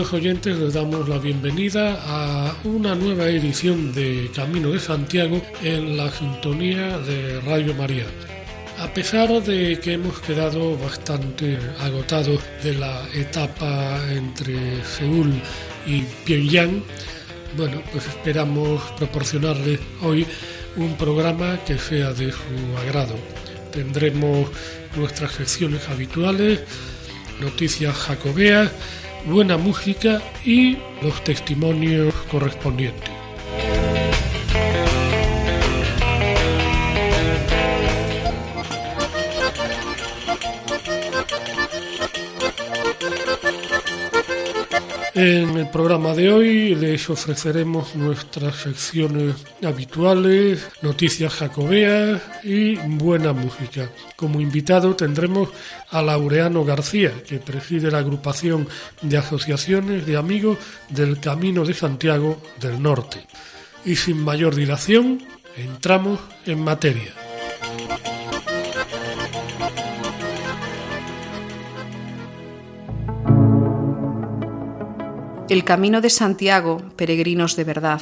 Queridos oyentes, les damos la bienvenida a una nueva edición de Camino de Santiago en la sintonía de Radio María. A pesar de que hemos quedado bastante agotados de la etapa entre Seúl y Pyongyang, bueno, pues esperamos proporcionarles hoy un programa que sea de su agrado. Tendremos nuestras secciones habituales, noticias jacobeas, buena música y los testimonios correspondientes. En el programa de hoy les ofreceremos nuestras secciones habituales, noticias jacobeas y buena música. Como invitado tendremos a Laureano García, que preside la agrupación de asociaciones de amigos del Camino de Santiago del Norte. Y sin mayor dilación, entramos en materia. El camino de Santiago, peregrinos de verdad,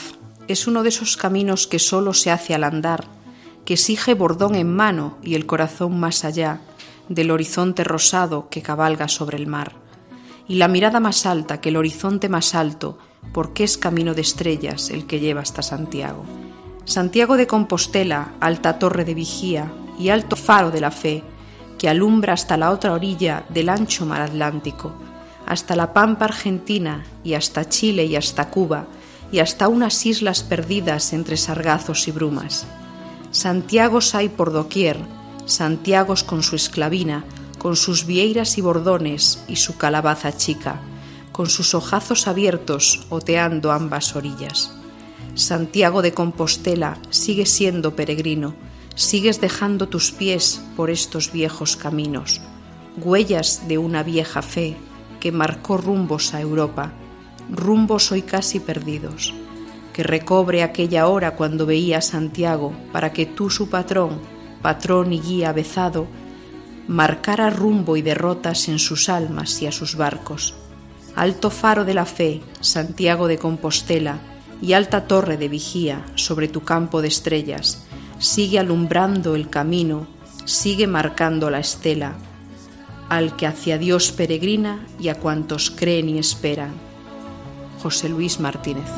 es uno de esos caminos que solo se hace al andar, que exige bordón en mano y el corazón más allá del horizonte rosado que cabalga sobre el mar, y la mirada más alta que el horizonte más alto, porque es camino de estrellas el que lleva hasta Santiago. Santiago de Compostela, alta torre de vigía y alto faro de la fe, que alumbra hasta la otra orilla del ancho mar Atlántico, hasta la Pampa Argentina y hasta Chile y hasta Cuba y hasta unas islas perdidas entre sargazos y brumas. Santiagos hay por doquier, Santiagos con su esclavina, con sus vieiras y bordones y su calabaza chica, con sus ojazos abiertos oteando ambas orillas. Santiago de Compostela sigue siendo peregrino, sigues dejando tus pies por estos viejos caminos, huellas de una vieja fe que marcó rumbos a Europa, rumbos hoy casi perdidos, que recobre aquella hora cuando veía a Santiago para que tú su patrón, patrón y guía avezado, marcara rumbo y derrotas en sus almas y a sus barcos. Alto faro de la fe, Santiago de Compostela, y alta torre de vigía sobre tu campo de estrellas, sigue alumbrando el camino, sigue marcando la estela, al que hacia Dios peregrina y a cuantos creen y esperan. José Luis Martínez.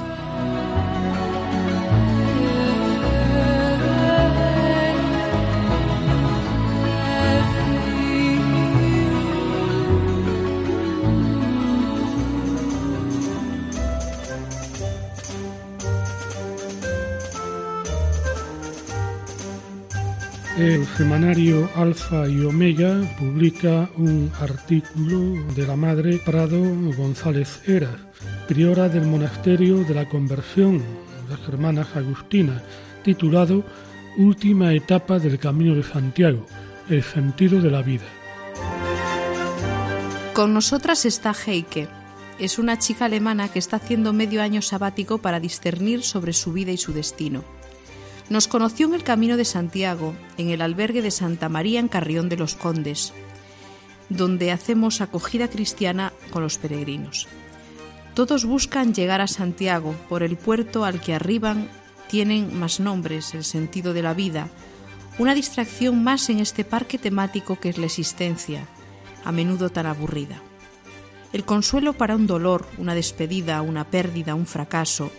El semanario Alfa y Omega publica un artículo de la madre Prado González Eras, priora del monasterio de la conversión, las hermanas Agustinas, titulado Última etapa del Camino de Santiago, el sentido de la vida. Con nosotras está Heike. Es una chica alemana que está haciendo medio año sabático para discernir sobre su vida y su destino. Nos conoció en el Camino de Santiago, en el albergue de Santa María en Carrión de los Condes, donde hacemos acogida cristiana con los peregrinos. Todos buscan llegar a Santiago por el puerto al que arriban, tienen más nombres, el sentido de la vida, una distracción más en este parque temático que es la existencia, a menudo tan aburrida. El consuelo para un dolor, una despedida, una pérdida, un fracaso,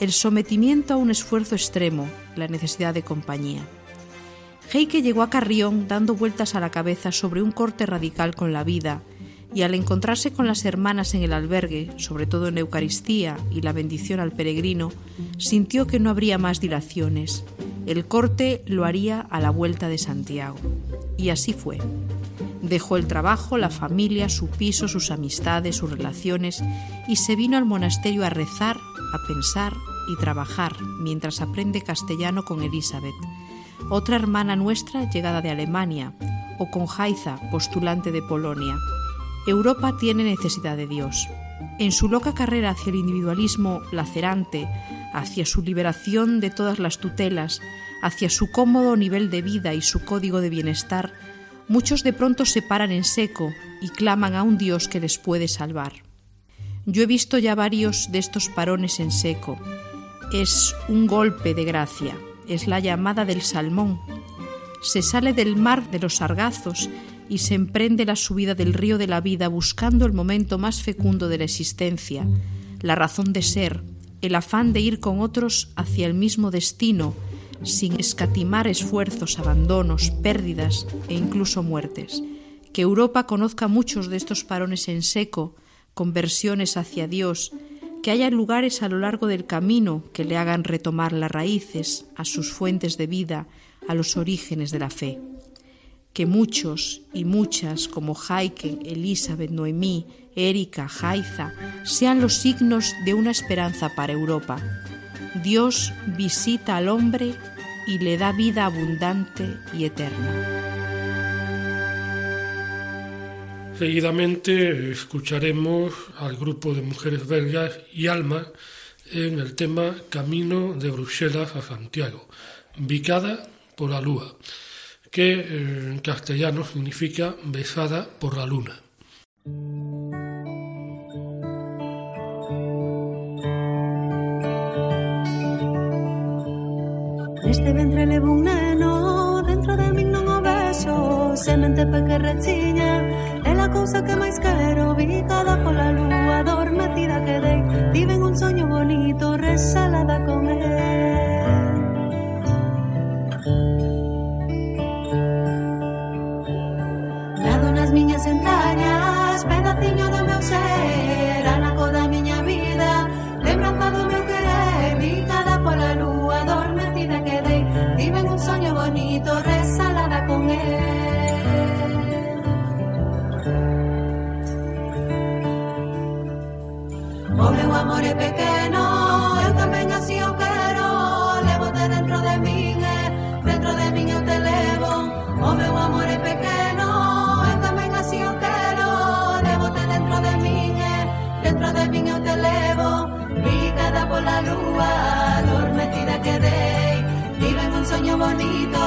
el sometimiento a un esfuerzo extremo, la necesidad de compañía. Heike llegó a Carrión dando vueltas a la cabeza sobre un corte radical con la vida, y al encontrarse con las hermanas en el albergue, sobre todo en Eucaristía y la bendición al peregrino, sintió que no habría más dilaciones, El corte lo haría a la vuelta de Santiago. Y así fue. Dejó el trabajo, la familia, su piso, sus amistades, sus relaciones y se vino al monasterio a rezar, a pensar y trabajar mientras aprende castellano con Elizabeth, otra hermana nuestra llegada de Alemania, o con Jaiza, postulante de Polonia. Europa tiene necesidad de Dios. En su loca carrera hacia el individualismo lacerante, hacia su liberación de todas las tutelas, hacia su cómodo nivel de vida y su código de bienestar, muchos de pronto se paran en seco y claman a un Dios que les puede salvar. Yo he visto ya varios de estos parones en seco. Es un golpe de gracia, es la llamada del salmón. Se sale del mar de los sargazos y se emprende la subida del río de la vida buscando el momento más fecundo de la existencia, la razón de ser, el afán de ir con otros hacia el mismo destino, sin escatimar esfuerzos, abandonos, pérdidas e incluso muertes. Que Europa conozca muchos de estos parones en seco, conversiones hacia Dios, que haya lugares a lo largo del camino que le hagan retomar las raíces, a sus fuentes de vida, a los orígenes de la fe que muchos y muchas como Heike, Elizabeth, Noemí, Erika, Jaiza sean los signos de una esperanza para Europa. Dios visita al hombre y le da vida abundante y eterna. Seguidamente escucharemos al grupo de mujeres belgas y Alma en el tema Camino de Bruselas a Santiago, Vicada por la Lúa que en castellano significa besada por la luna. Neste ventre levo un neno Dentro de min non o beso Semente pe que rechiña a cousa que máis quero Vigada pola lúa adormecida que dei Tiven un soño bonito resalada con el Nado nas miñas entrañas Pedaciño do meu ser meu amor é pequeno Eu tamén así o quero Levote dentro de min Dentro de min eu te levo O meu amor é pequeno de min eu te levo Picada pola lúa, adormecida quedei Vive en un sueño bonito,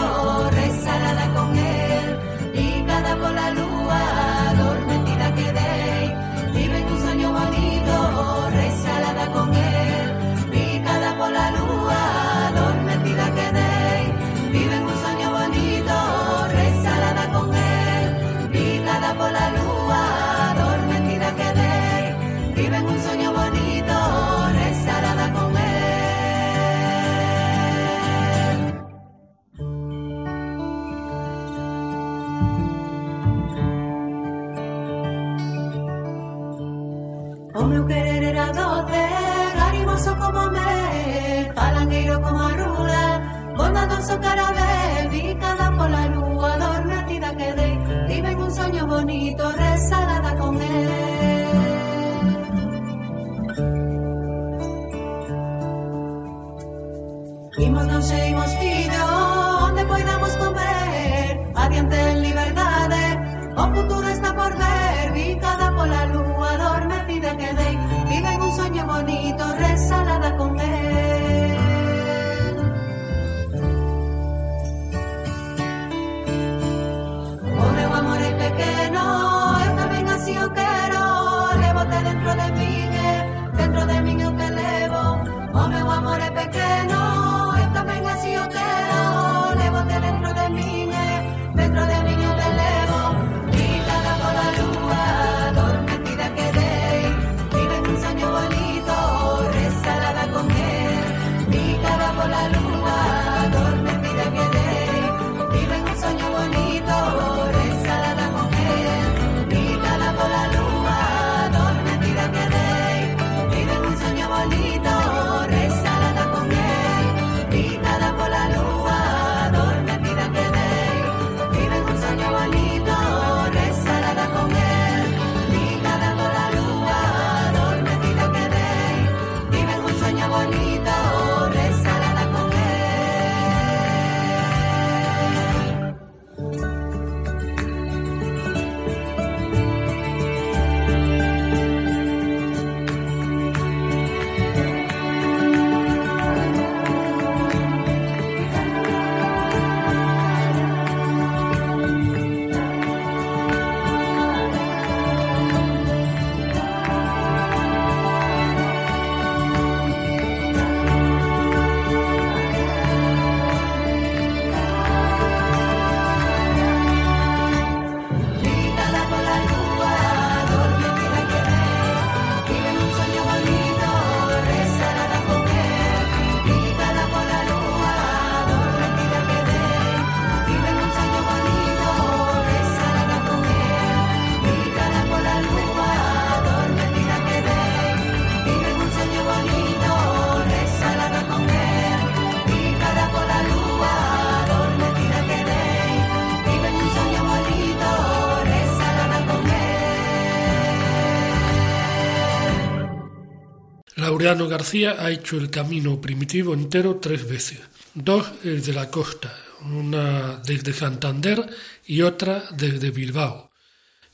García ha hecho el camino primitivo entero tres veces. Dos desde la costa, una desde Santander y otra desde Bilbao,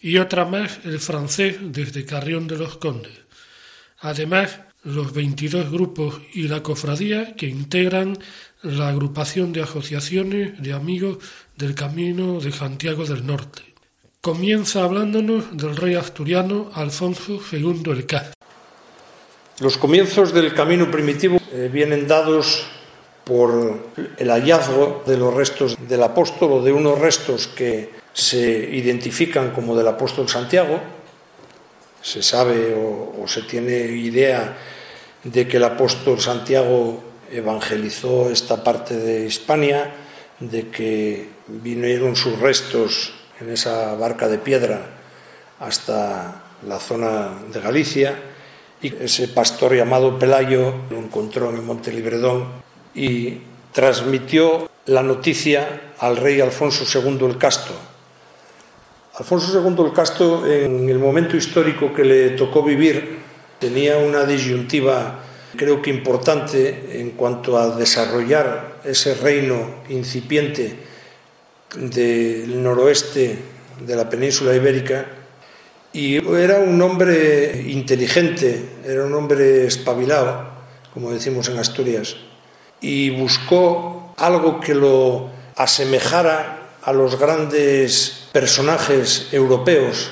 y otra más el francés desde Carrión de los Condes. Además, los 22 grupos y la cofradía que integran la agrupación de asociaciones de amigos del Camino de Santiago del Norte. Comienza hablándonos del rey asturiano Alfonso II el Caz. Los comienzos del camino primitivo eh, vienen dados por el hallazgo de los restos del apóstol o de unos restos que se identifican como del apóstol Santiago. Se sabe o, o se tiene idea de que el apóstol Santiago evangelizó esta parte de Hispania, de que vinieron sus restos en esa barca de piedra hasta la zona de Galicia y ese pastor llamado Pelayo lo encontró en Monte Libredón y transmitió la noticia al rey Alfonso II el Casto. Alfonso II el Casto, en el momento histórico que le tocó vivir, tenía una disyuntiva creo que importante en cuanto a desarrollar ese reino incipiente del noroeste de la península ibérica y era un hombre inteligente, era un hombre espabilado, como decimos en Asturias, y buscó algo que lo asemejara a los grandes personajes europeos,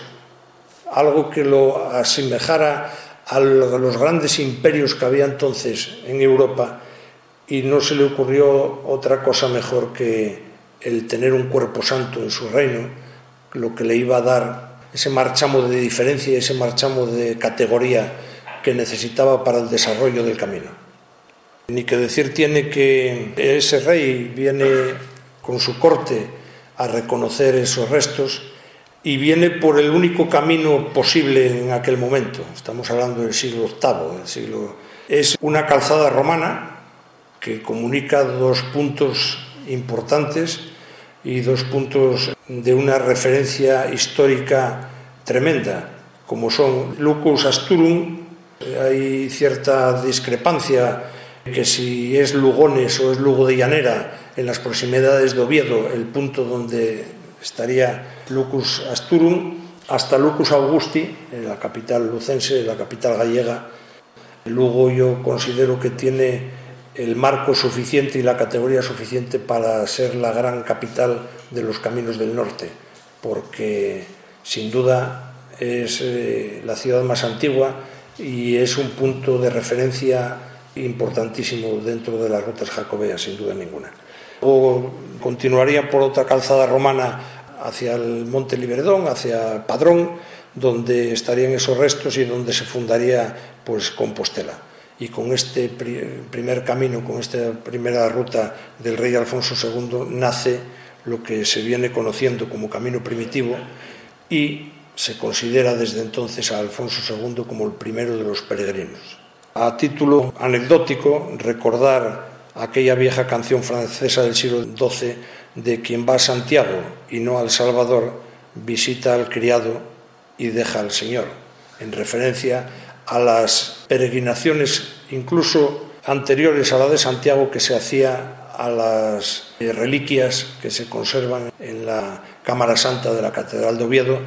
algo que lo asemejara a los grandes imperios que había entonces en Europa y no se le ocurrió otra cosa mejor que el tener un cuerpo santo en su reino, lo que le iba a dar ese marchamo de diferencia y ese marchamo de categoría que necesitaba para el desarrollo del camino. Ni que decir tiene que ese rey viene con su corte a reconocer esos restos y viene por el único camino posible en aquel momento. Estamos hablando del siglo VIII, del siglo... Es una calzada romana que comunica dos puntos importantes y dos puntos de una referencia histórica tremenda, como son Lucus Asturum, hay cierta discrepancia que si es Lugones o es Lugo de Llanera, en las proximidades de Oviedo, el punto donde estaría Lucus Asturum, hasta Lucus Augusti, en la capital lucense, la capital gallega. Lugo yo considero que tiene el marco suficiente y la categoría suficiente para ser la gran capital de los caminos del norte, porque sin duda es eh, la ciudad más antigua y es un punto de referencia importantísimo dentro de las rutas jacobeas, sin duda ninguna. Luego continuaría por otra calzada romana hacia el Monte Liberdón, hacia Padrón, donde estarían esos restos y donde se fundaría pues Compostela y con este primer camino, con esta primera ruta del rey Alfonso II, nace lo que se viene conociendo como camino primitivo y se considera desde entonces a Alfonso II como el primero de los peregrinos. A título anecdótico, recordar aquella vieja canción francesa del siglo XII de quien va a Santiago y no al Salvador, visita al criado y deja al Señor, en referencia a las peregrinaciones incluso anteriores a la de Santiago que se hacía a las eh, reliquias que se conservan en la Cámara Santa de la Catedral de Oviedo,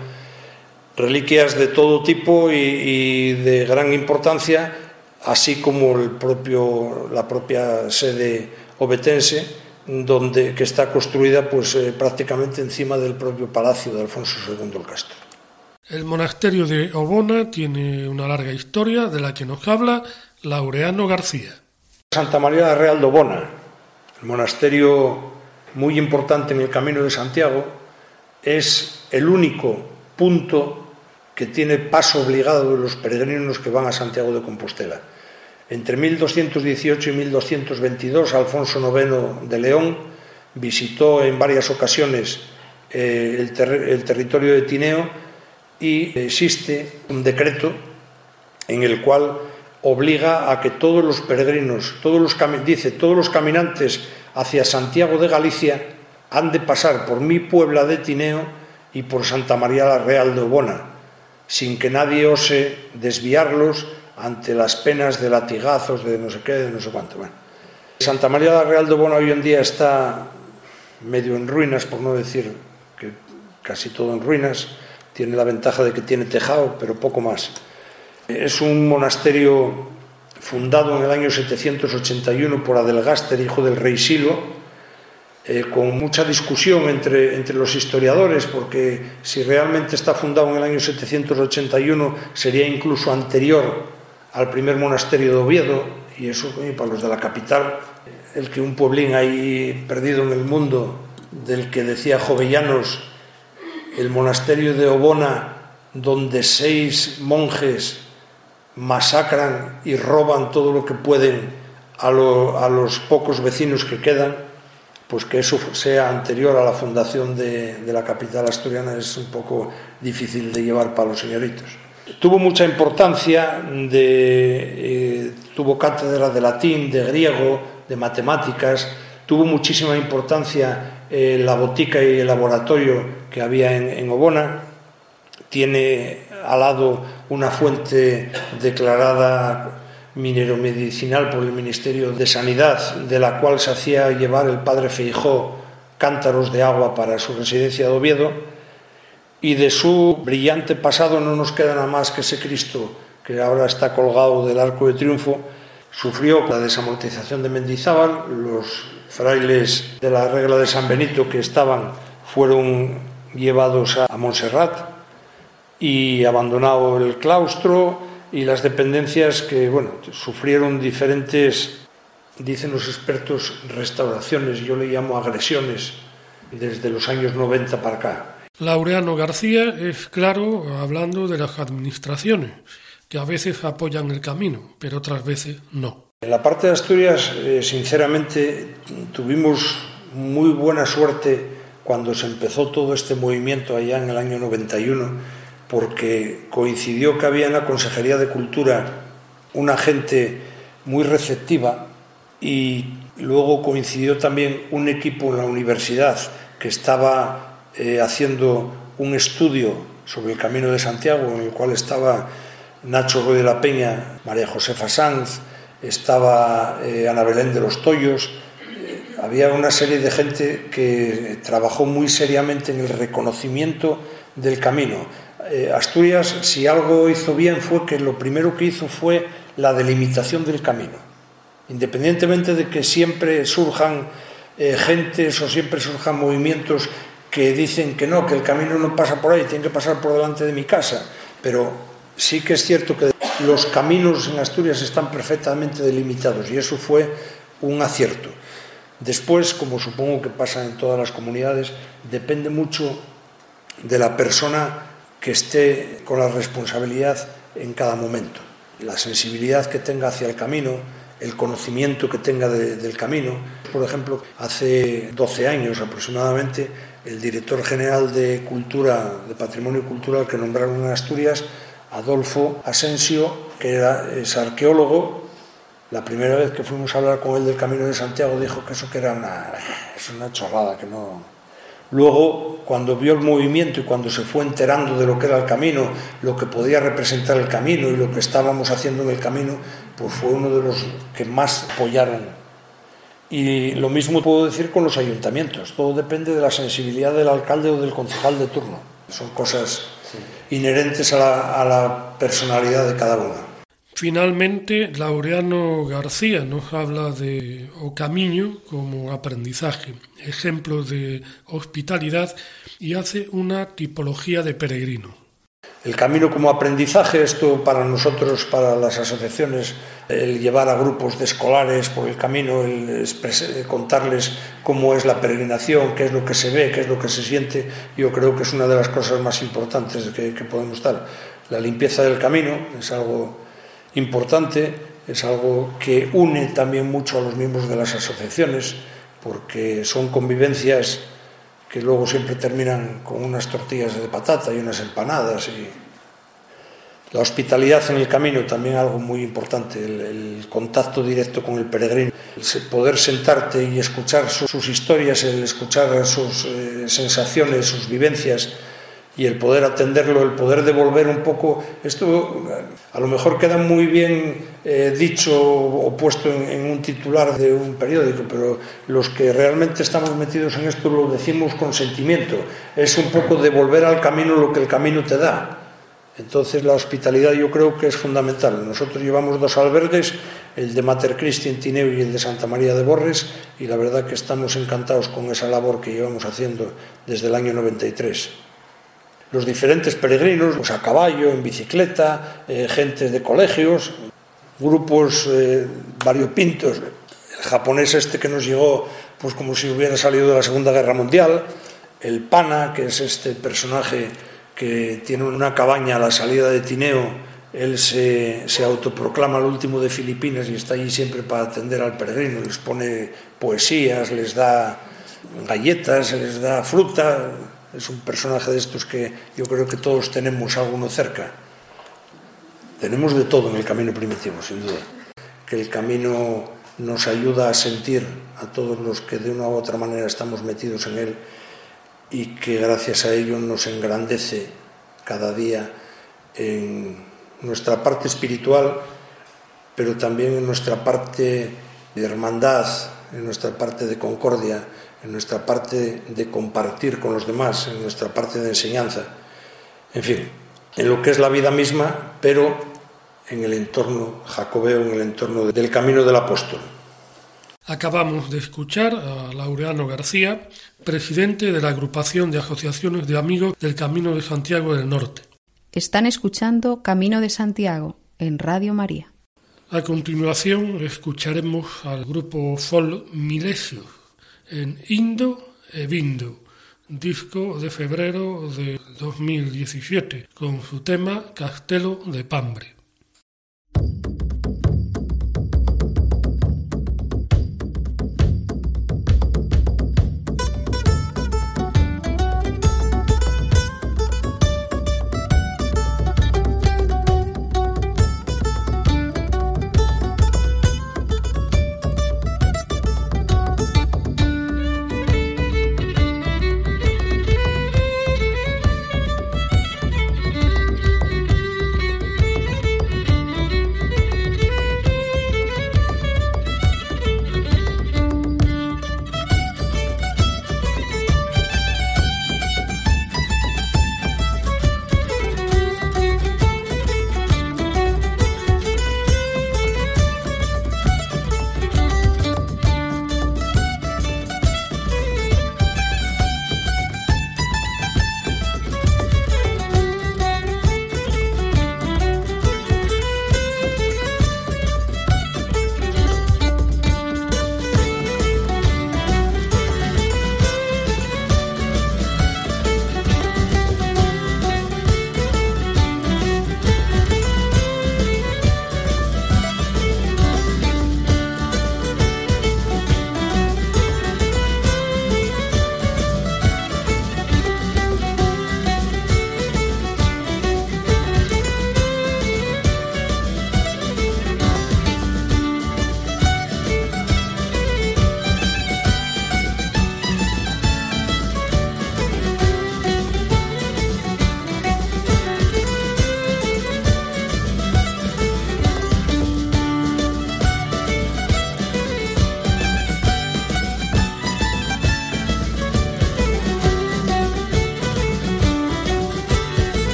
reliquias de todo tipo y, de gran importancia, así como el propio, la propia sede obetense, donde, que está construida pues, eh, prácticamente encima del propio palacio de Alfonso II el Castro. El monasterio de Obona tiene una larga historia de la que nos habla Laureano García. Santa María de Real de Obona, el monasterio muy importante en el Camino de Santiago, es el único punto que tiene paso obligado de los peregrinos que van a Santiago de Compostela. Entre 1218 y 1222, Alfonso IX de León visitó en varias ocasiones eh, el, el territorio de Tineo y existe un decreto en el cual obliga a que todos los peregrinos, todos los dice, todos los caminantes hacia Santiago de Galicia han de pasar por mi Puebla de Tineo y por Santa María la Real de Obona, sin que nadie ose desviarlos ante las penas de latigazos, de no sé qué, de no sé cuánto. Bueno, Santa María la Real de Obona hoy en día está medio en ruinas, por no decir que casi todo en ruinas, Tiene la ventaja de que tiene tejado, pero poco más. Es un monasterio fundado en el año 781 por Adelgaster, hijo del rey Silo, eh, con mucha discusión entre, entre los historiadores, porque si realmente está fundado en el año 781 sería incluso anterior al primer monasterio de Oviedo, y eso para los de la capital, el que un pueblín ahí perdido en el mundo, del que decía Jovellanos, el monasterio de Obona, donde seis monjes masacran y roban todo lo que pueden a, lo, a los pocos vecinos que quedan, pues que eso sea anterior a la fundación de, la capital asturiana es un poco difícil de llevar para los señoritos. Tuvo mucha importancia, eh, tuvo cátedra de latín, de griego, de matemáticas, tuvo muchísima importancia eh, la botica y el laboratorio que había en, en Obona, tiene al lado una fuente declarada minero medicinal por el Ministerio de Sanidad, de la cual se hacía llevar el padre Feijó cántaros de agua para su residencia de Oviedo, y de su brillante pasado no nos queda nada más que ese Cristo que ahora está colgado del arco de triunfo, sufrió la desamortización de Mendizábal, los frailes de la regla de San Benito que estaban fueron llevados a Montserrat y abandonado el claustro, y las dependencias que bueno, sufrieron diferentes, dicen los expertos, restauraciones, yo le llamo agresiones, desde los años 90 para acá. Laureano García es claro hablando de las administraciones, que a veces apoyan el camino, pero otras veces no. En la parte de Asturias, eh, sinceramente, tuvimos muy buena suerte cuando se empezó todo este movimiento allá en el año 91 porque coincidió que había en la Consejería de Cultura una gente muy receptiva y luego coincidió también un equipo en la universidad que estaba eh, haciendo un estudio sobre el Camino de Santiago, en el cual estaba Nacho Ruiz de la Peña, María Josefa Sanz, estaba eh, Ana Belén de los Toyos, eh, había una serie de gente que trabajó muy seriamente en el reconocimiento del camino. Eh, Asturias, si algo hizo bien, fue que lo primero que hizo fue la delimitación del camino. Independientemente de que siempre surjan gentes o siempre surjan movimientos que dicen que no, que el camino no pasa por ahí, tiene que pasar por delante de mi casa. Pero sí que es cierto que los caminos en Asturias están perfectamente delimitados y eso fue un acierto. Después, como supongo que pasa en todas las comunidades, depende mucho de la persona que esté con la responsabilidad en cada momento, la sensibilidad que tenga hacia el camino, el conocimiento que tenga de, del camino. Por ejemplo, hace 12 años aproximadamente, el director general de Cultura, de Patrimonio Cultural que nombraron en Asturias, Adolfo Asensio, que era, es arqueólogo, la primera vez que fuimos a hablar con él del Camino de Santiago dijo que eso que era una, es una chorrada, que no, Luego, cuando vio el movimiento y cuando se fue enterando de lo que era el camino, lo que podía representar el camino y lo que estábamos haciendo en el camino, pues fue uno de los que más apoyaron. Y lo mismo puedo decir con los ayuntamientos. Todo depende de la sensibilidad del alcalde o del concejal de turno. Son cosas inherentes a la, personalidad de cada uno. Finalmente, Laureano García nos habla de o camiño como aprendizaje, ejemplo de hospitalidad y hace una tipología de peregrino. El camino como aprendizaje, esto para nosotros, para las asociaciones, el llevar a grupos de escolares por el camino, el contarles cómo es la peregrinación, qué es lo que se ve, qué es lo que se siente, yo creo que es una de las cosas más importantes que, que podemos dar. La limpieza del camino es algo importante, es algo que une también mucho a los miembros de las asociaciones, porque son convivencias que luego siempre terminan con unas tortillas de patata y unas empanadas. Y la hospitalidad en el camino también algo muy importante, el, contacto directo con el peregrino, el poder sentarte y escuchar sus, sus historias, el escuchar sus eh, sensaciones, sus vivencias, y el poder atenderlo, el poder devolver un poco, esto a lo mejor queda muy bien eh, dicho o puesto en, un titular de un periódico, pero los que realmente estamos metidos en esto lo decimos con sentimiento, es un poco devolver al camino lo que el camino te da. Entonces la hospitalidad yo creo que es fundamental. Nosotros llevamos dos albergues, el de Mater Christi en Tineo y el de Santa María de Borres, y la verdad que estamos encantados con esa labor que llevamos haciendo desde el año 93 los diferentes peregrinos, pues a caballo, en bicicleta, eh, gente de colegios, grupos eh, variopintos. El japonés este que nos llegó, pues como si hubiera salido de la Segunda Guerra Mundial, el Pana, que es este personaje que tiene una cabaña a la salida de Tineo, él se, se autoproclama el último de Filipinas y está allí siempre para atender al peregrino, les pone poesías, les da galletas, les da fruta, es un personaje de estos que yo creo que todos tenemos alguno cerca. Tenemos de todo en el camino primitivo, sin duda. Que el camino nos ayuda a sentir a todos los que de una u otra manera estamos metidos en él y que gracias a ello nos engrandece cada día en nuestra parte espiritual, pero también en nuestra parte de hermandad, en nuestra parte de concordia, en nuestra parte de compartir con los demás, en nuestra parte de enseñanza, en fin, en lo que es la vida misma, pero en el entorno jacobeo, en el entorno del camino del apóstol. Acabamos de escuchar a Laureano García, presidente de la agrupación de asociaciones de amigos del Camino de Santiago del Norte. Están escuchando Camino de Santiago en Radio María. A continuación escucharemos al grupo Fol Milesio en Indo e Vindo, disco de febrero de 2017, con su tema Castelo de Pambre.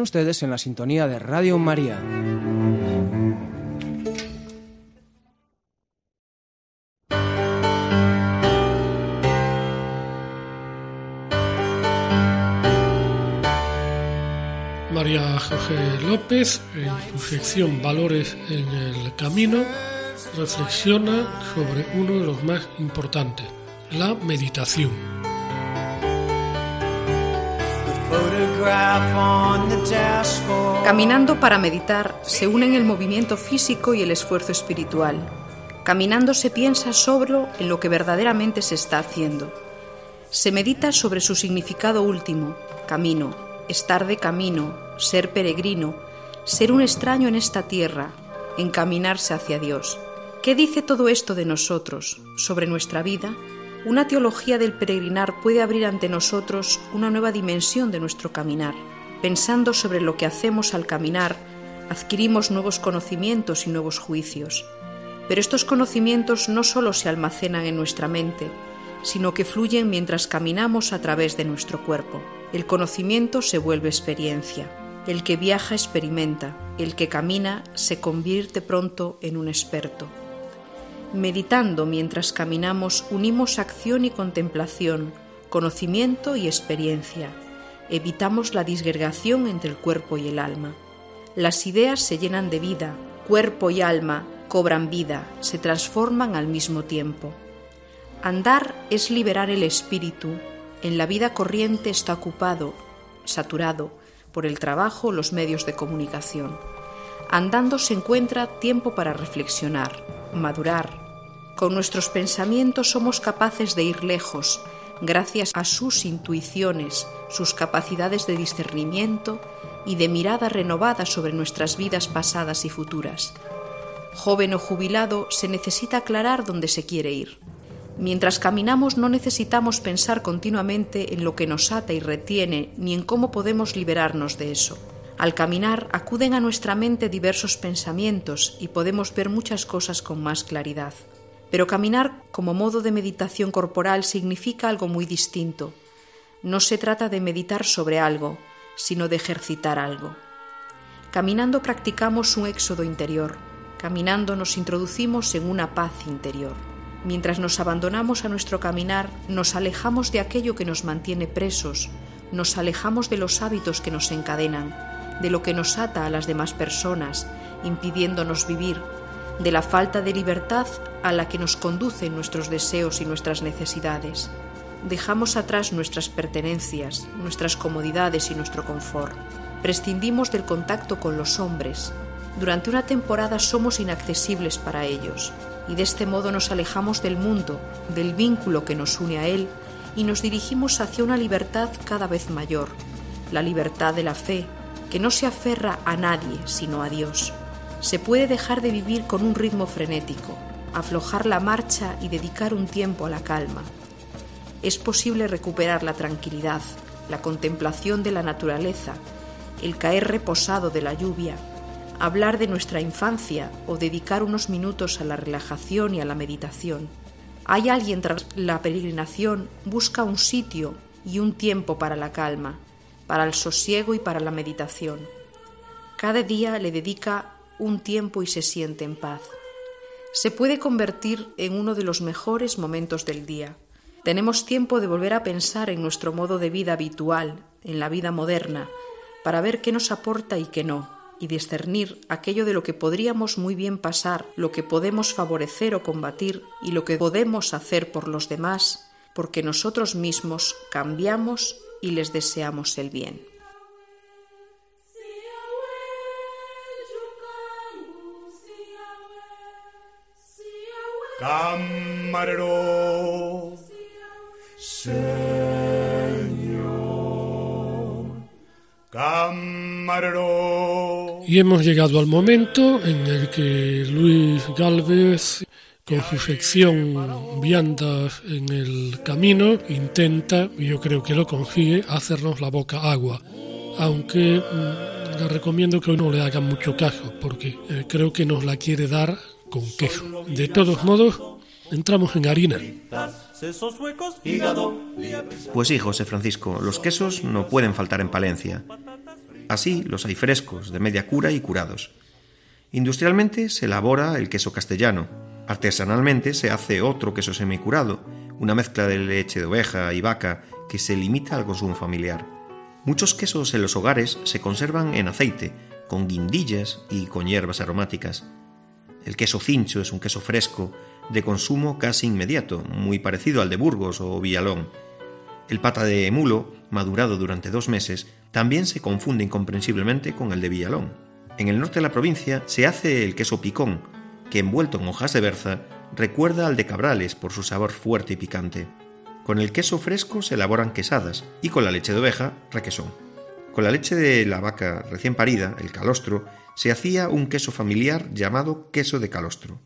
Ustedes en la sintonía de Radio María. María José López, en su sección Valores en el Camino, reflexiona sobre uno de los más importantes, la meditación. Caminando para meditar se unen el movimiento físico y el esfuerzo espiritual. Caminando se piensa sobre en lo que verdaderamente se está haciendo. Se medita sobre su significado último, camino, estar de camino, ser peregrino, ser un extraño en esta tierra, encaminarse hacia Dios. ¿Qué dice todo esto de nosotros, sobre nuestra vida? Una teología del peregrinar puede abrir ante nosotros una nueva dimensión de nuestro caminar. Pensando sobre lo que hacemos al caminar, adquirimos nuevos conocimientos y nuevos juicios. Pero estos conocimientos no solo se almacenan en nuestra mente, sino que fluyen mientras caminamos a través de nuestro cuerpo. El conocimiento se vuelve experiencia. El que viaja experimenta, el que camina se convierte pronto en un experto. Meditando mientras caminamos unimos acción y contemplación, conocimiento y experiencia. Evitamos la disgregación entre el cuerpo y el alma. Las ideas se llenan de vida, cuerpo y alma cobran vida, se transforman al mismo tiempo. Andar es liberar el espíritu. En la vida corriente está ocupado, saturado por el trabajo, los medios de comunicación. Andando se encuentra tiempo para reflexionar, madurar. Con nuestros pensamientos somos capaces de ir lejos, gracias a sus intuiciones, sus capacidades de discernimiento y de mirada renovada sobre nuestras vidas pasadas y futuras. Joven o jubilado, se necesita aclarar dónde se quiere ir. Mientras caminamos no necesitamos pensar continuamente en lo que nos ata y retiene, ni en cómo podemos liberarnos de eso. Al caminar acuden a nuestra mente diversos pensamientos y podemos ver muchas cosas con más claridad. Pero caminar como modo de meditación corporal significa algo muy distinto. No se trata de meditar sobre algo, sino de ejercitar algo. Caminando practicamos un éxodo interior. Caminando nos introducimos en una paz interior. Mientras nos abandonamos a nuestro caminar, nos alejamos de aquello que nos mantiene presos, nos alejamos de los hábitos que nos encadenan, de lo que nos ata a las demás personas, impidiéndonos vivir, de la falta de libertad a la que nos conducen nuestros deseos y nuestras necesidades. Dejamos atrás nuestras pertenencias, nuestras comodidades y nuestro confort. Prescindimos del contacto con los hombres. Durante una temporada somos inaccesibles para ellos y de este modo nos alejamos del mundo, del vínculo que nos une a él y nos dirigimos hacia una libertad cada vez mayor, la libertad de la fe, que no se aferra a nadie sino a Dios. Se puede dejar de vivir con un ritmo frenético, aflojar la marcha y dedicar un tiempo a la calma. Es posible recuperar la tranquilidad, la contemplación de la naturaleza, el caer reposado de la lluvia, hablar de nuestra infancia o dedicar unos minutos a la relajación y a la meditación. Hay alguien tras la peregrinación busca un sitio y un tiempo para la calma, para el sosiego y para la meditación. Cada día le dedica un tiempo y se siente en paz. Se puede convertir en uno de los mejores momentos del día. Tenemos tiempo de volver a pensar en nuestro modo de vida habitual, en la vida moderna, para ver qué nos aporta y qué no y discernir aquello de lo que podríamos muy bien pasar, lo que podemos favorecer o combatir y lo que podemos hacer por los demás, porque nosotros mismos cambiamos y les deseamos el bien. Camarero, Señor, camarero. Y hemos llegado al momento en el que Luis Galvez, con su sección Viandas en el Camino, intenta, y yo creo que lo consigue, hacernos la boca agua. Aunque mm, le recomiendo que hoy no le hagan mucho caso, porque eh, creo que nos la quiere dar con queso. De todos modos, entramos en harina. Pues sí, José Francisco, los quesos no pueden faltar en Palencia. Así los hay frescos, de media cura y curados. Industrialmente se elabora el queso castellano. Artesanalmente se hace otro queso semicurado, una mezcla de leche de oveja y vaca que se limita al consumo familiar. Muchos quesos en los hogares se conservan en aceite, con guindillas y con hierbas aromáticas. El queso cincho es un queso fresco, de consumo casi inmediato, muy parecido al de Burgos o Villalón. El pata de mulo, madurado durante dos meses, también se confunde incomprensiblemente con el de Villalón. En el norte de la provincia se hace el queso picón, que envuelto en hojas de berza recuerda al de Cabrales por su sabor fuerte y picante. Con el queso fresco se elaboran quesadas y con la leche de oveja requesón. Con la leche de la vaca recién parida, el calostro, se hacía un queso familiar llamado queso de calostro.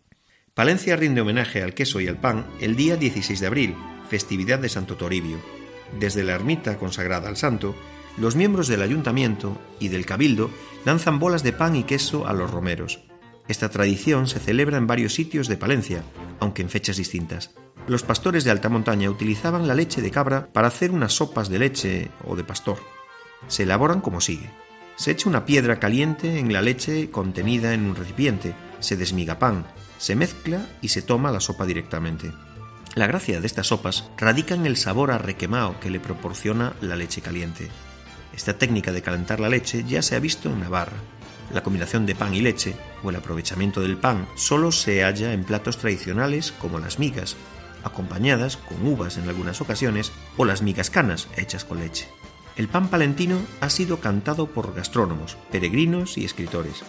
Palencia rinde homenaje al queso y al pan el día 16 de abril, festividad de Santo Toribio. Desde la ermita consagrada al santo, los miembros del ayuntamiento y del cabildo lanzan bolas de pan y queso a los romeros. Esta tradición se celebra en varios sitios de Palencia, aunque en fechas distintas. Los pastores de alta montaña utilizaban la leche de cabra para hacer unas sopas de leche o de pastor. Se elaboran como sigue. Se echa una piedra caliente en la leche contenida en un recipiente, se desmiga pan, se mezcla y se toma la sopa directamente. La gracia de estas sopas radica en el sabor a que le proporciona la leche caliente. Esta técnica de calentar la leche ya se ha visto en Navarra. La combinación de pan y leche, o el aprovechamiento del pan, solo se halla en platos tradicionales como las migas, acompañadas con uvas en algunas ocasiones, o las migas canas hechas con leche. El pan palentino ha sido cantado por gastrónomos, peregrinos y escritores.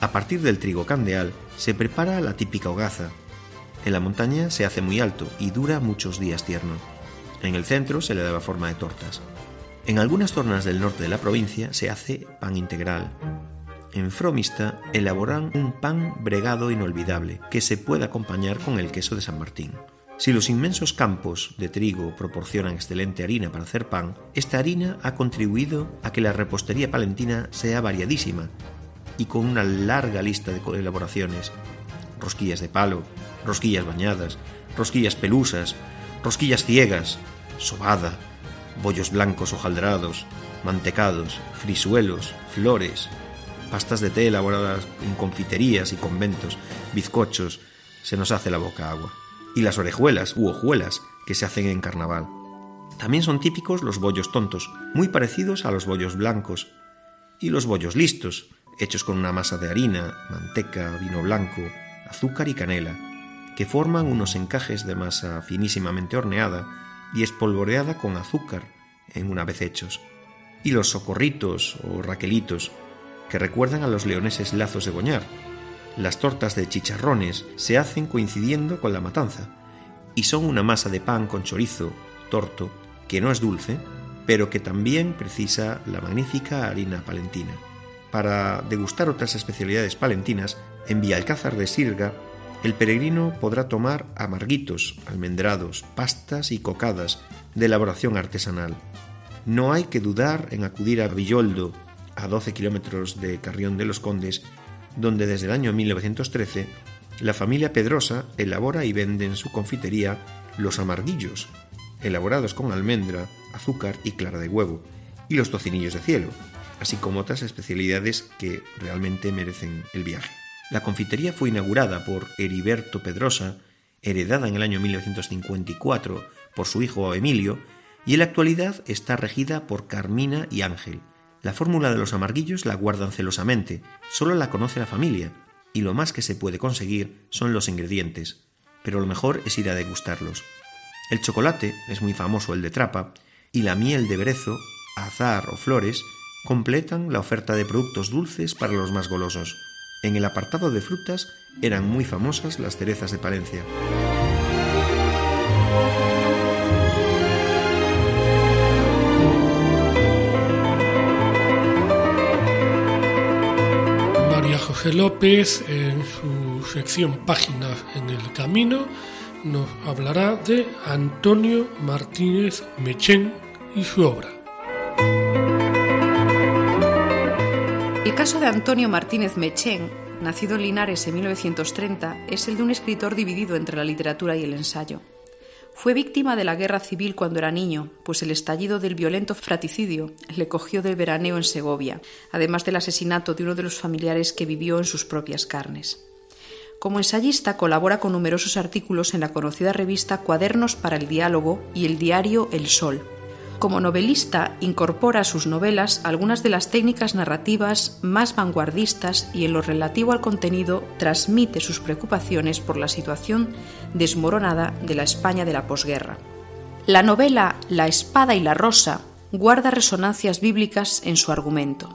A partir del trigo candeal se prepara la típica hogaza. En la montaña se hace muy alto y dura muchos días tierno. En el centro se le daba forma de tortas. En algunas zonas del norte de la provincia se hace pan integral. En Fromista elaboran un pan bregado inolvidable que se puede acompañar con el queso de San Martín. Si los inmensos campos de trigo proporcionan excelente harina para hacer pan, esta harina ha contribuido a que la repostería palentina sea variadísima y con una larga lista de elaboraciones. Rosquillas de palo, rosquillas bañadas, rosquillas pelusas, rosquillas ciegas, sobada, bollos blancos hojaldrados, mantecados, frisuelos, flores, pastas de té elaboradas en confiterías y conventos, bizcochos, se nos hace la boca agua. Y las orejuelas u hojuelas que se hacen en carnaval. También son típicos los bollos tontos, muy parecidos a los bollos blancos, y los bollos listos, hechos con una masa de harina, manteca, vino blanco, azúcar y canela, que forman unos encajes de masa finísimamente horneada y espolvoreada con azúcar en una vez hechos, y los socorritos o raquelitos, que recuerdan a los leoneses lazos de goñar, las tortas de chicharrones se hacen coincidiendo con la matanza y son una masa de pan con chorizo, torto, que no es dulce, pero que también precisa la magnífica harina palentina. Para degustar otras especialidades palentinas, en Villalcázar de Sirga, el peregrino podrá tomar amarguitos, almendrados, pastas y cocadas de elaboración artesanal. No hay que dudar en acudir a Villoldo, a 12 kilómetros de Carrión de los Condes, donde desde el año 1913 la familia Pedrosa elabora y vende en su confitería los amarguillos, elaborados con almendra, azúcar y clara de huevo, y los tocinillos de cielo, así como otras especialidades que realmente merecen el viaje. La confitería fue inaugurada por Heriberto Pedrosa, heredada en el año 1954 por su hijo Emilio, y en la actualidad está regida por Carmina y Ángel, la fórmula de los amarguillos la guardan celosamente, solo la conoce la familia, y lo más que se puede conseguir son los ingredientes, pero lo mejor es ir a degustarlos. El chocolate es muy famoso el de trapa, y la miel de brezo, azar o flores completan la oferta de productos dulces para los más golosos. En el apartado de frutas eran muy famosas las cerezas de Palencia. López, en su sección Páginas en el Camino, nos hablará de Antonio Martínez Mechén y su obra. El caso de Antonio Martínez Mechén, nacido en Linares en 1930, es el de un escritor dividido entre la literatura y el ensayo. Fue víctima de la guerra civil cuando era niño, pues el estallido del violento fraticidio le cogió del veraneo en Segovia, además del asesinato de uno de los familiares que vivió en sus propias carnes. Como ensayista colabora con numerosos artículos en la conocida revista Cuadernos para el Diálogo y el diario El Sol. Como novelista incorpora a sus novelas algunas de las técnicas narrativas más vanguardistas y en lo relativo al contenido transmite sus preocupaciones por la situación desmoronada de la España de la posguerra. La novela La espada y la rosa guarda resonancias bíblicas en su argumento.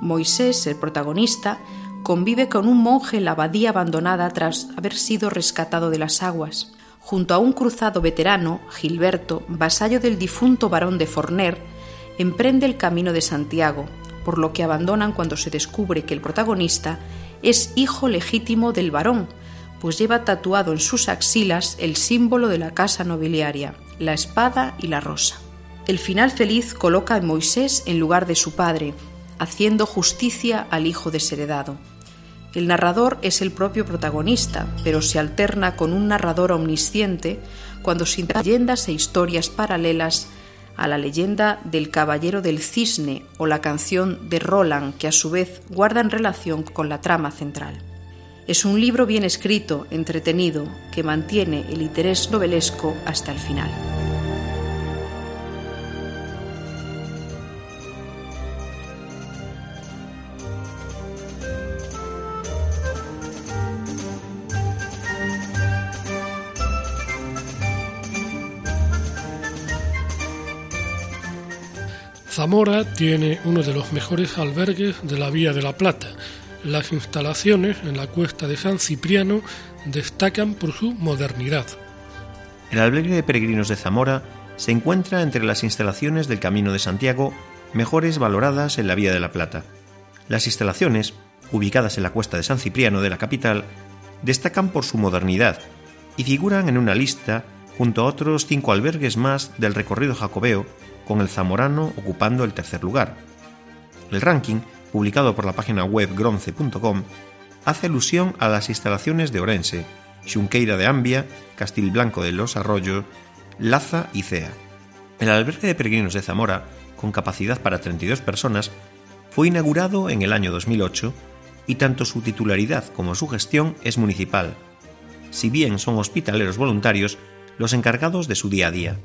Moisés, el protagonista, convive con un monje en la abadía abandonada tras haber sido rescatado de las aguas. Junto a un cruzado veterano, Gilberto, vasallo del difunto barón de Forner, emprende el camino de Santiago, por lo que abandonan cuando se descubre que el protagonista es hijo legítimo del varón, pues lleva tatuado en sus axilas el símbolo de la casa nobiliaria, la espada y la rosa. El final feliz coloca a Moisés en lugar de su padre, haciendo justicia al hijo desheredado. El narrador es el propio protagonista, pero se alterna con un narrador omnisciente cuando se leyendas e historias paralelas a la leyenda del Caballero del Cisne o la canción de Roland, que a su vez guardan relación con la trama central. Es un libro bien escrito, entretenido, que mantiene el interés novelesco hasta el final. Zamora tiene uno de los mejores albergues de la Vía de la Plata. Las instalaciones en la cuesta de San Cipriano destacan por su modernidad. El albergue de peregrinos de Zamora se encuentra entre las instalaciones del Camino de Santiago mejores valoradas en la Vía de la Plata. Las instalaciones, ubicadas en la cuesta de San Cipriano de la capital, destacan por su modernidad y figuran en una lista junto a otros cinco albergues más del recorrido jacobeo con el zamorano ocupando el tercer lugar. El ranking, publicado por la página web gronce.com, hace alusión a las instalaciones de Orense, Xunqueira de Ambia, Castilblanco de los Arroyos, Laza y Cea. El albergue de peregrinos de Zamora, con capacidad para 32 personas, fue inaugurado en el año 2008 y tanto su titularidad como su gestión es municipal, si bien son hospitaleros voluntarios los encargados de su día a día.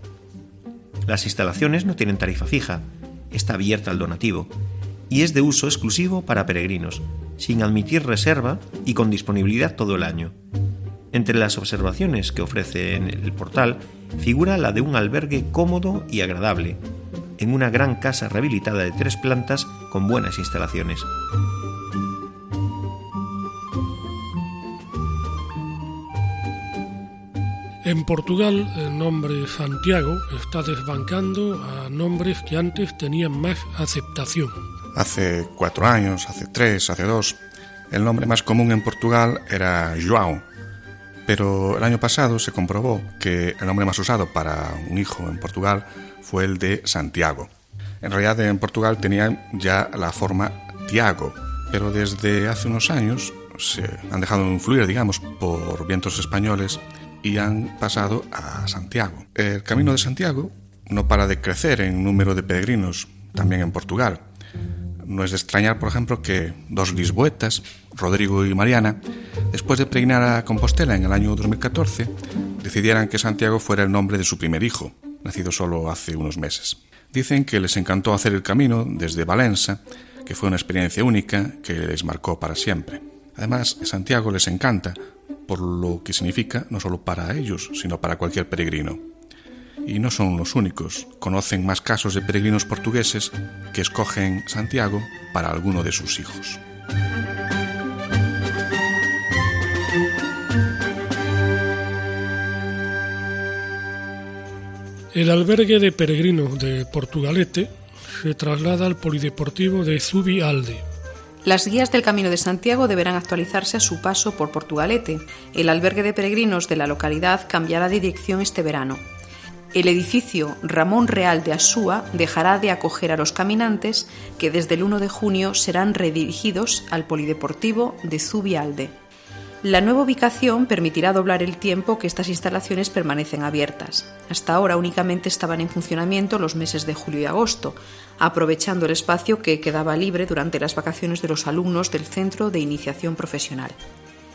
Las instalaciones no tienen tarifa fija, está abierta al donativo y es de uso exclusivo para peregrinos, sin admitir reserva y con disponibilidad todo el año. Entre las observaciones que ofrece en el portal figura la de un albergue cómodo y agradable, en una gran casa rehabilitada de tres plantas con buenas instalaciones. En Portugal el nombre Santiago está desbancando a nombres que antes tenían más aceptación. Hace cuatro años, hace tres, hace dos, el nombre más común en Portugal era João, pero el año pasado se comprobó que el nombre más usado para un hijo en Portugal fue el de Santiago. En realidad en Portugal tenían ya la forma Tiago, pero desde hace unos años se han dejado influir, digamos, por vientos españoles y han pasado a Santiago. El Camino de Santiago no para de crecer en número de peregrinos, también en Portugal. No es de extrañar, por ejemplo, que dos lisboetas, Rodrigo y Mariana, después de peregrinar a Compostela en el año 2014, decidieran que Santiago fuera el nombre de su primer hijo, nacido solo hace unos meses. Dicen que les encantó hacer el camino desde Valencia, que fue una experiencia única que les marcó para siempre. Además, Santiago les encanta por lo que significa no solo para ellos, sino para cualquier peregrino. Y no son los únicos, conocen más casos de peregrinos portugueses que escogen Santiago para alguno de sus hijos. El albergue de peregrinos de Portugalete se traslada al polideportivo de Zubi Alde. Las guías del Camino de Santiago deberán actualizarse a su paso por Portugalete. El albergue de peregrinos de la localidad cambiará de dirección este verano. El edificio Ramón Real de Asúa dejará de acoger a los caminantes que desde el 1 de junio serán redirigidos al polideportivo de Zubialde. La nueva ubicación permitirá doblar el tiempo que estas instalaciones permanecen abiertas. Hasta ahora únicamente estaban en funcionamiento los meses de julio y agosto, aprovechando el espacio que quedaba libre durante las vacaciones de los alumnos del Centro de Iniciación Profesional.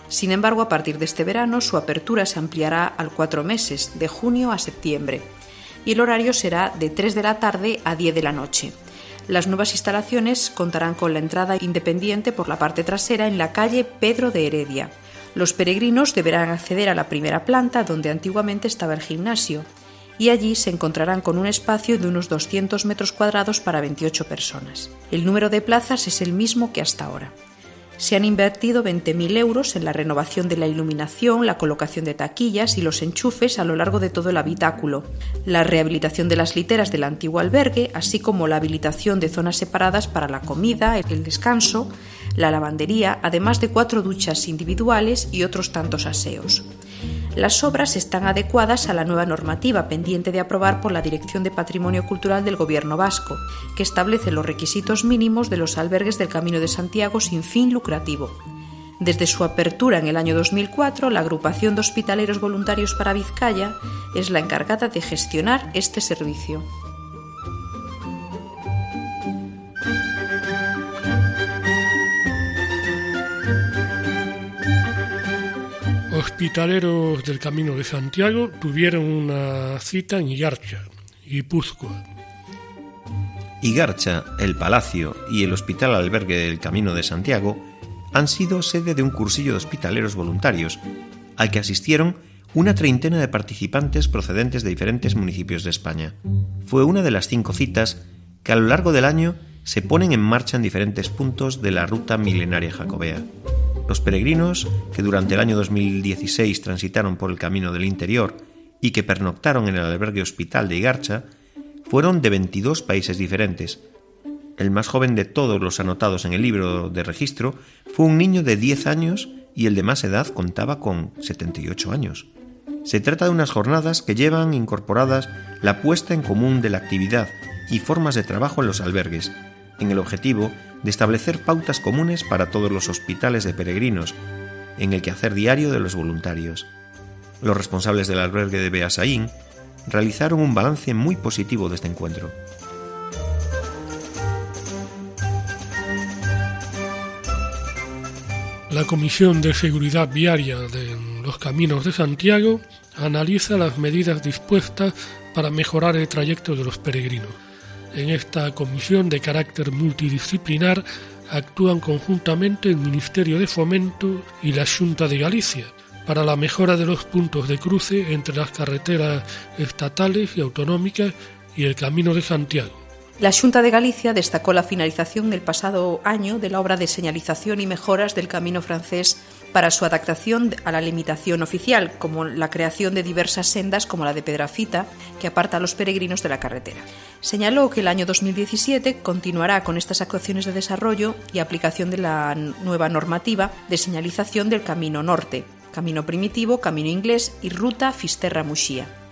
Sin embargo, a partir de este verano su apertura se ampliará al cuatro meses, de junio a septiembre, y el horario será de 3 de la tarde a 10 de la noche. Las nuevas instalaciones contarán con la entrada independiente por la parte trasera en la calle Pedro de Heredia. Los peregrinos deberán acceder a la primera planta donde antiguamente estaba el gimnasio y allí se encontrarán con un espacio de unos 200 metros cuadrados para 28 personas. El número de plazas es el mismo que hasta ahora. Se han invertido 20.000 euros en la renovación de la iluminación, la colocación de taquillas y los enchufes a lo largo de todo el habitáculo, la rehabilitación de las literas del antiguo albergue, así como la habilitación de zonas separadas para la comida, el descanso, la lavandería, además de cuatro duchas individuales y otros tantos aseos. Las obras están adecuadas a la nueva normativa pendiente de aprobar por la Dirección de Patrimonio Cultural del Gobierno vasco, que establece los requisitos mínimos de los albergues del Camino de Santiago sin fin lucrativo. Desde su apertura en el año 2004, la Agrupación de Hospitaleros Voluntarios para Vizcaya es la encargada de gestionar este servicio. Hospitaleros del Camino de Santiago tuvieron una cita en Igarcha, Guipúzcoa. Igarcha, el Palacio y el Hospital Albergue del Camino de Santiago han sido sede de un cursillo de hospitaleros voluntarios, al que asistieron una treintena de participantes procedentes de diferentes municipios de España. Fue una de las cinco citas que a lo largo del año se ponen en marcha en diferentes puntos de la ruta milenaria jacobea. Los peregrinos que durante el año 2016 transitaron por el camino del interior y que pernoctaron en el albergue hospital de Igarcha fueron de 22 países diferentes. El más joven de todos los anotados en el libro de registro fue un niño de 10 años y el de más edad contaba con 78 años. Se trata de unas jornadas que llevan incorporadas la puesta en común de la actividad y formas de trabajo en los albergues, en el objetivo de establecer pautas comunes para todos los hospitales de peregrinos, en el quehacer diario de los voluntarios. Los responsables del albergue de Beasaín realizaron un balance muy positivo de este encuentro. La Comisión de Seguridad Viaria de los Caminos de Santiago analiza las medidas dispuestas para mejorar el trayecto de los peregrinos. En esta comisión de carácter multidisciplinar actúan conjuntamente el Ministerio de Fomento y la Junta de Galicia para la mejora de los puntos de cruce entre las carreteras estatales y autonómicas y el Camino de Santiago. La Junta de Galicia destacó la finalización del pasado año de la obra de señalización y mejoras del Camino francés para su adaptación a la limitación oficial, como la creación de diversas sendas como la de Pedrafita, que aparta a los peregrinos de la carretera. Señaló que el año 2017 continuará con estas actuaciones de desarrollo y aplicación de la nueva normativa de señalización del Camino Norte, Camino Primitivo, Camino Inglés y Ruta Fisterra-Muxía.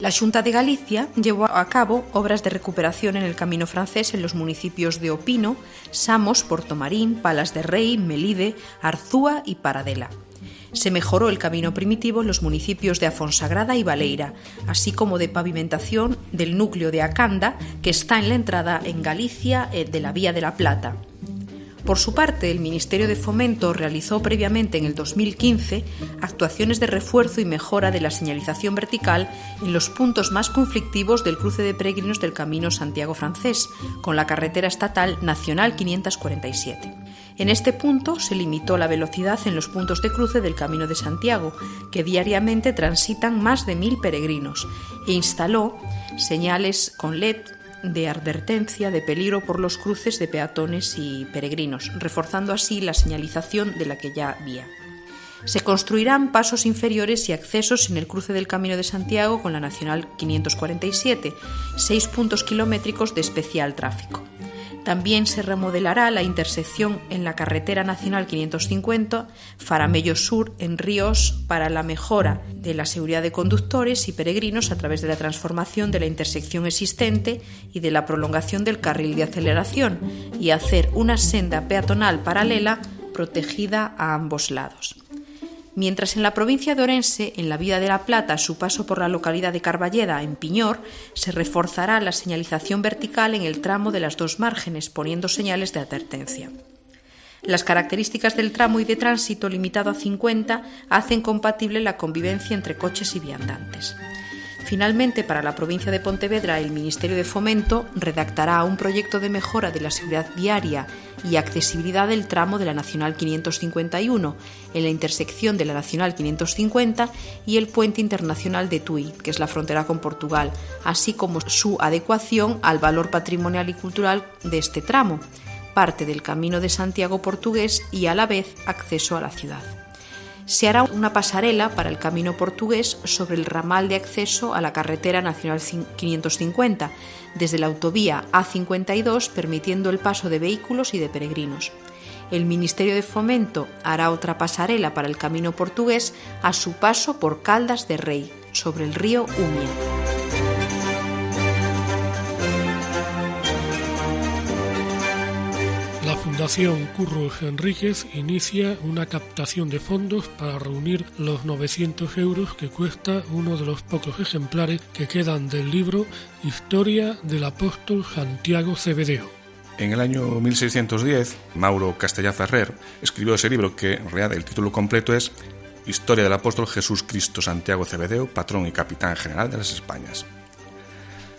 La Junta de Galicia llevó a cabo obras de recuperación en el camino francés en los municipios de Opino, Samos, Portomarín, Palas de Rey, Melide, Arzúa y Paradela. Se mejoró el camino primitivo en los municipios de Afonsagrada y Valeira, así como de pavimentación del núcleo de Acanda, que está en la entrada en Galicia eh, de la Vía de la Plata. Por su parte, el Ministerio de Fomento realizó previamente en el 2015 actuaciones de refuerzo y mejora de la señalización vertical en los puntos más conflictivos del cruce de peregrinos del Camino Santiago francés, con la carretera estatal Nacional 547. En este punto se limitó la velocidad en los puntos de cruce del Camino de Santiago, que diariamente transitan más de mil peregrinos, e instaló señales con LED de advertencia de peligro por los cruces de peatones y peregrinos, reforzando así la señalización de la que ya había. Se construirán pasos inferiores y accesos en el cruce del Camino de Santiago con la Nacional 547, seis puntos kilométricos de especial tráfico. También se remodelará la intersección en la carretera nacional 550 Faramello Sur en Ríos para la mejora de la seguridad de conductores y peregrinos a través de la transformación de la intersección existente y de la prolongación del carril de aceleración y hacer una senda peatonal paralela protegida a ambos lados. Mientras en la provincia de Orense, en la Vía de la Plata, su paso por la localidad de Carballeda, en Piñor, se reforzará la señalización vertical en el tramo de las dos márgenes, poniendo señales de advertencia. Las características del tramo y de tránsito limitado a 50 hacen compatible la convivencia entre coches y viandantes. Finalmente, para la provincia de Pontevedra, el Ministerio de Fomento redactará un proyecto de mejora de la seguridad viaria y accesibilidad del tramo de la Nacional 551, en la intersección de la Nacional 550 y el puente internacional de Tui, que es la frontera con Portugal, así como su adecuación al valor patrimonial y cultural de este tramo, parte del Camino de Santiago portugués y a la vez acceso a la ciudad se hará una pasarela para el camino portugués sobre el ramal de acceso a la carretera nacional 550, desde la autovía A52, permitiendo el paso de vehículos y de peregrinos. El Ministerio de Fomento hará otra pasarela para el camino portugués a su paso por Caldas de Rey, sobre el río Umia. Fundación Curros Enríquez inicia una captación de fondos para reunir los 900 euros que cuesta uno de los pocos ejemplares que quedan del libro Historia del apóstol Santiago Cebedeo. En el año 1610, Mauro Castellá Ferrer escribió ese libro que, en realidad, el título completo es Historia del apóstol Jesús Cristo Santiago Cebedeo, patrón y capitán general de las Españas.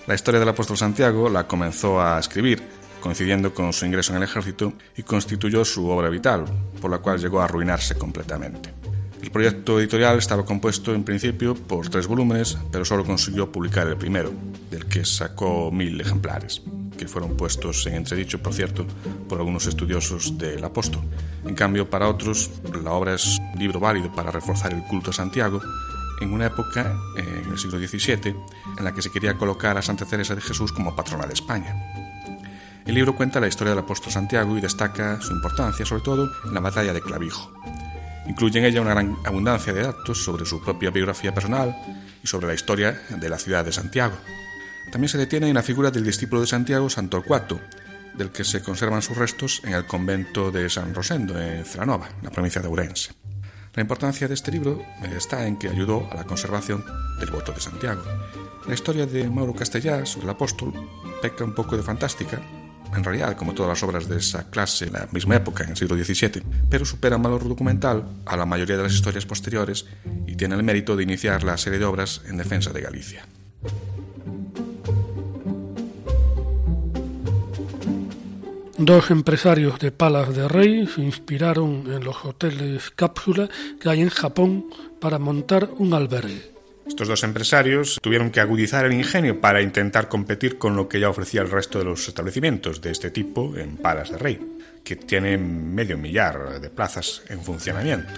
La historia del apóstol Santiago la comenzó a escribir coincidiendo con su ingreso en el ejército y constituyó su obra vital, por la cual llegó a arruinarse completamente. El proyecto editorial estaba compuesto en principio por tres volúmenes, pero solo consiguió publicar el primero, del que sacó mil ejemplares, que fueron puestos en entredicho, por cierto, por algunos estudiosos del apóstol. En cambio, para otros, la obra es un libro válido para reforzar el culto a Santiago en una época, en el siglo XVII, en la que se quería colocar a Santa Teresa de Jesús como patrona de España. El libro cuenta la historia del apóstol Santiago y destaca su importancia, sobre todo, en la batalla de Clavijo. Incluye en ella una gran abundancia de datos sobre su propia biografía personal y sobre la historia de la ciudad de Santiago. También se detiene en la figura del discípulo de Santiago, San Torcuato, del que se conservan sus restos en el convento de San Rosendo, en Celanova, la provincia de Ourense. La importancia de este libro está en que ayudó a la conservación del voto de Santiago. La historia de Mauro Castellás, el apóstol, peca un poco de fantástica, en realidad como todas las obras de esa clase en la misma época, en el siglo XVII, pero supera en valor documental a la mayoría de las historias posteriores y tiene el mérito de iniciar la serie de obras en defensa de Galicia. Dos empresarios de Palas de Rey se inspiraron en los hoteles cápsula que hay en Japón para montar un albergue. Estos dos empresarios tuvieron que agudizar el ingenio para intentar competir con lo que ya ofrecía el resto de los establecimientos de este tipo en Palas de Rey, que tienen medio millar de plazas en funcionamiento.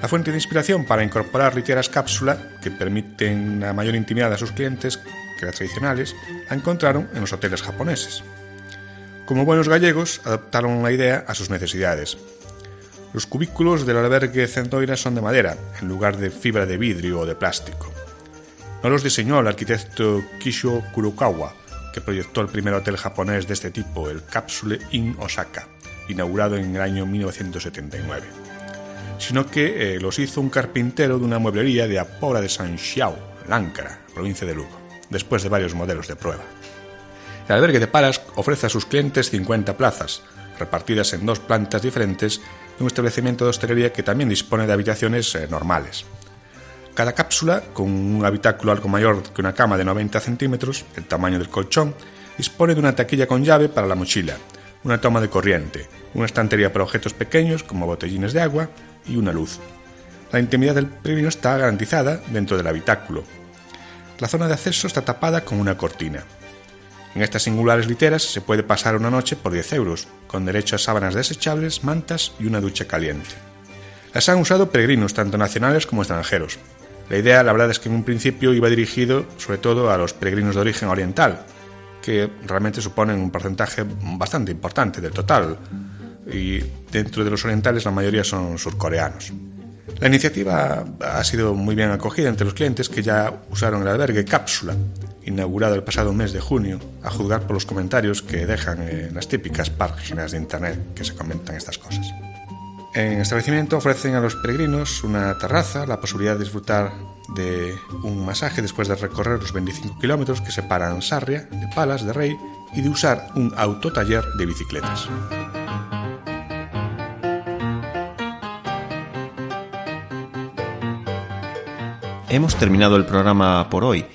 La fuente de inspiración para incorporar literas cápsula, que permiten una mayor intimidad a sus clientes que las tradicionales, la encontraron en los hoteles japoneses. Como buenos gallegos, adaptaron la idea a sus necesidades los cubículos del albergue Centoira son de madera, en lugar de fibra de vidrio o de plástico. No los diseñó el arquitecto Kisho Kurokawa, que proyectó el primer hotel japonés de este tipo, el Capsule Inn Osaka, inaugurado en el año 1979, sino que eh, los hizo un carpintero de una mueblería de Apora de San Xiao, Láncara, provincia de Lugo, después de varios modelos de prueba. El albergue de Paras ofrece a sus clientes 50 plazas, repartidas en dos plantas diferentes un establecimiento de hostelería que también dispone de habitaciones eh, normales. Cada cápsula, con un habitáculo algo mayor que una cama de 90 centímetros, el tamaño del colchón, dispone de una taquilla con llave para la mochila, una toma de corriente, una estantería para objetos pequeños como botellines de agua y una luz. La intimidad del peregrino está garantizada dentro del habitáculo. La zona de acceso está tapada con una cortina. En estas singulares literas se puede pasar una noche por 10 euros, con derecho a sábanas desechables, mantas y una ducha caliente. Las han usado peregrinos, tanto nacionales como extranjeros. La idea, la verdad, es que en un principio iba dirigido sobre todo a los peregrinos de origen oriental, que realmente suponen un porcentaje bastante importante del total, y dentro de los orientales la mayoría son surcoreanos. La iniciativa ha sido muy bien acogida entre los clientes que ya usaron el albergue cápsula, inaugurado el pasado mes de junio, a juzgar por los comentarios que dejan en las típicas páginas de internet que se comentan estas cosas. En el establecimiento ofrecen a los peregrinos una terraza, la posibilidad de disfrutar de un masaje después de recorrer los 25 kilómetros que separan Sarria de Palas de Rey y de usar un autotaller de bicicletas. Hemos terminado el programa por hoy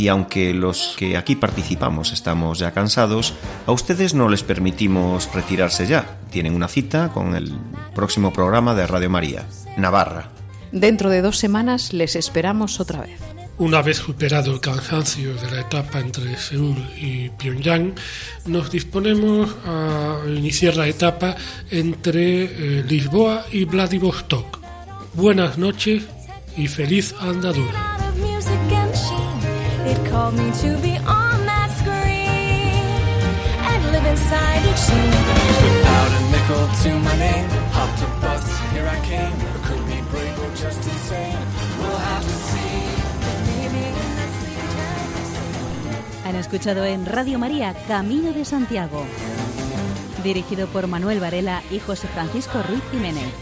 y aunque los que aquí participamos estamos ya cansados, a ustedes no les permitimos retirarse ya. Tienen una cita con el próximo programa de Radio María, Navarra. Dentro de dos semanas les esperamos otra vez. Una vez superado el cansancio de la etapa entre Seúl y Pyongyang, nos disponemos a iniciar la etapa entre eh, Lisboa y Vladivostok. Buenas noches y feliz andadura. Called me to be on that screen and live inside each scene. Without a nickel to my name, hopped a bus, here I came. I could be brave or just insane. We'll have to see. Han escuchado en Radio María Camino de Santiago, dirigido por Manuel Varela y José Francisco Ruiz Jiménez.